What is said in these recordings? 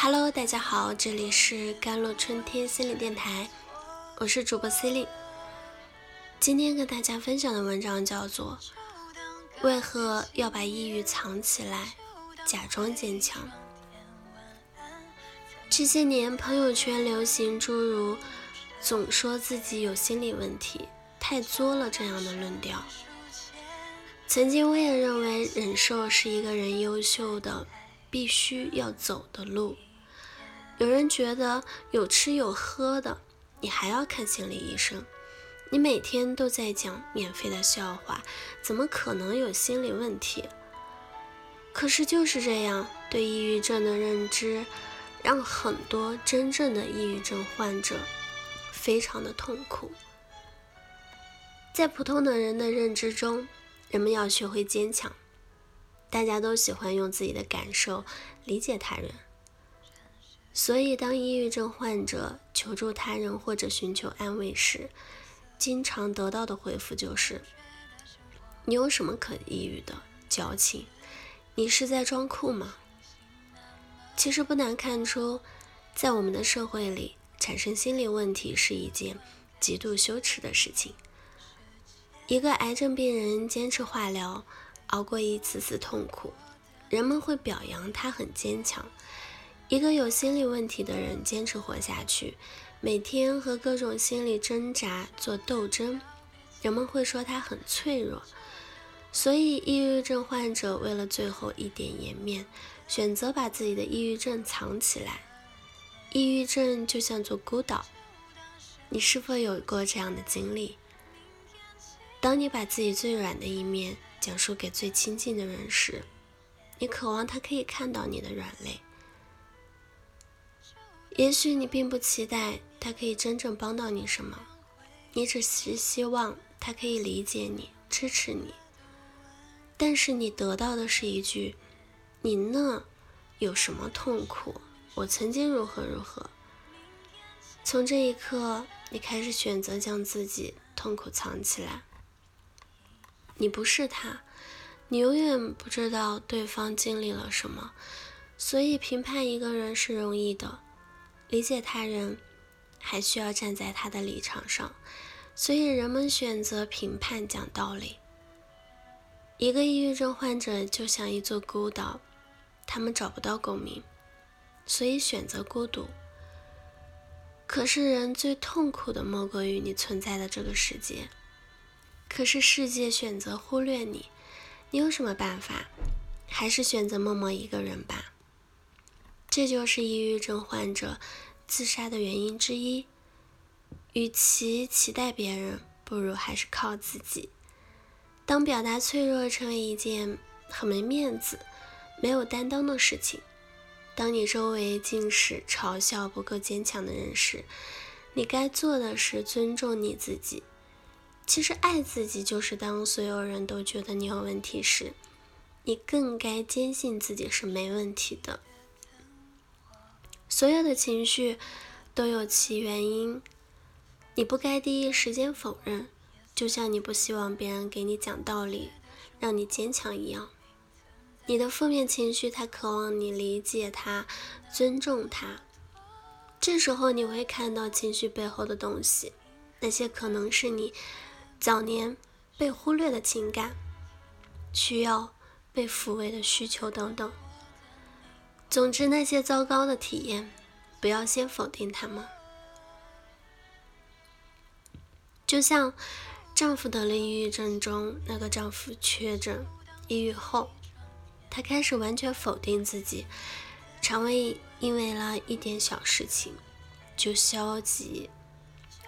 Hello，大家好，这里是甘露春天心理电台，我是主播 C 莉。今天跟大家分享的文章叫做《为何要把抑郁藏起来，假装坚强》。这些年，朋友圈流行诸如“总说自己有心理问题，太作了”这样的论调。曾经我也认为，忍受是一个人优秀的必须要走的路。有人觉得有吃有喝的，你还要看心理医生？你每天都在讲免费的笑话，怎么可能有心理问题？可是就是这样，对抑郁症的认知，让很多真正的抑郁症患者非常的痛苦。在普通的人的认知中，人们要学会坚强，大家都喜欢用自己的感受理解他人。所以，当抑郁症患者求助他人或者寻求安慰时，经常得到的回复就是：“你有什么可抑郁的？矫情！你是在装酷吗？”其实不难看出，在我们的社会里，产生心理问题是一件极度羞耻的事情。一个癌症病人坚持化疗，熬过一次次痛苦，人们会表扬他很坚强。一个有心理问题的人坚持活下去，每天和各种心理挣扎做斗争，人们会说他很脆弱。所以，抑郁症患者为了最后一点颜面，选择把自己的抑郁症藏起来。抑郁症就像座孤岛，你是否有过这样的经历？当你把自己最软的一面讲述给最亲近的人时，你渴望他可以看到你的软肋。也许你并不期待他可以真正帮到你什么，你只是希望他可以理解你、支持你。但是你得到的是一句：“你那有什么痛苦？我曾经如何如何。”从这一刻，你开始选择将自己痛苦藏起来。你不是他，你永远不知道对方经历了什么，所以评判一个人是容易的。理解他人，还需要站在他的立场上，所以人们选择评判讲道理。一个抑郁症患者就像一座孤岛，他们找不到共鸣，所以选择孤独。可是人最痛苦的莫过于你存在的这个世界，可是世界选择忽略你，你有什么办法？还是选择默默一个人吧。这就是抑郁症患者自杀的原因之一。与其期待别人，不如还是靠自己。当表达脆弱成为一件很没面子、没有担当的事情，当你周围尽是嘲笑不够坚强的人时，你该做的是尊重你自己。其实，爱自己就是当所有人都觉得你有问题时，你更该坚信自己是没问题的。所有的情绪都有其原因，你不该第一时间否认，就像你不希望别人给你讲道理，让你坚强一样。你的负面情绪，他渴望你理解他，尊重他。这时候你会看到情绪背后的东西，那些可能是你早年被忽略的情感、需要被抚慰的需求等等。总之，那些糟糕的体验，不要先否定他们。就像丈夫得了抑郁症中，那个丈夫确诊抑郁后，他开始完全否定自己，肠胃因为了一点小事情就消极。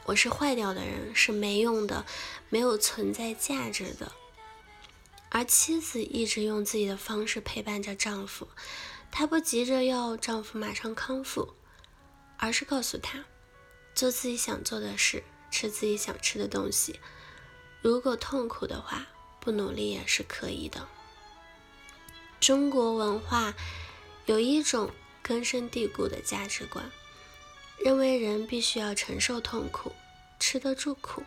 我是坏掉的人，是没用的，没有存在价值的。而妻子一直用自己的方式陪伴着丈夫。她不急着要丈夫马上康复，而是告诉他，做自己想做的事，吃自己想吃的东西。如果痛苦的话，不努力也是可以的。中国文化有一种根深蒂固的价值观，认为人必须要承受痛苦，吃得住苦，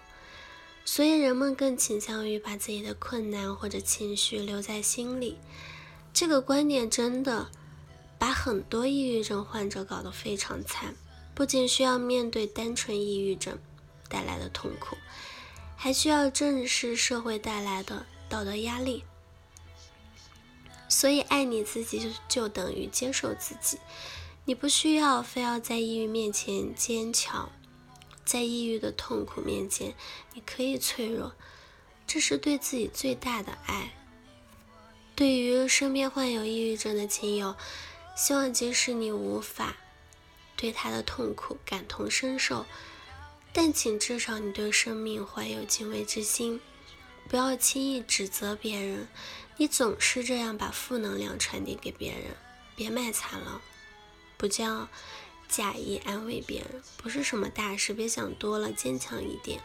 所以人们更倾向于把自己的困难或者情绪留在心里。这个观念真的。把很多抑郁症患者搞得非常惨，不仅需要面对单纯抑郁症带来的痛苦，还需要正视社会带来的道德压力。所以，爱你自己就等于接受自己。你不需要非要在抑郁面前坚强，在抑郁的痛苦面前，你可以脆弱，这是对自己最大的爱。对于身边患有抑郁症的亲友，希望即使你无法对他的痛苦感同身受，但请至少你对生命怀有敬畏之心，不要轻易指责别人。你总是这样把负能量传递给别人，别卖惨了，不叫假意安慰别人，不是什么大事，别想多了，坚强一点。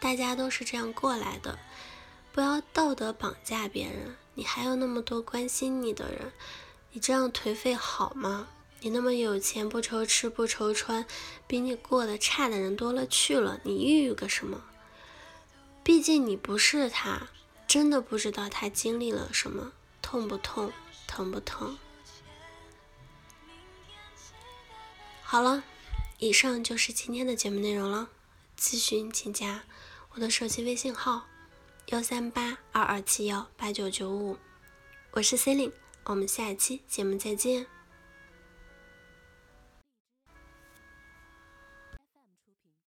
大家都是这样过来的，不要道德绑架别人。你还有那么多关心你的人，你这样颓废好吗？你那么有钱，不愁吃不愁穿，比你过得差的人多了去了，你抑郁个什么？毕竟你不是他。真的不知道他经历了什么，痛不痛，疼不疼？好了，以上就是今天的节目内容了。咨询请加我的手机微信号：幺三八二二七幺八九九五，我是 c e l i n e 我们下期节目再见。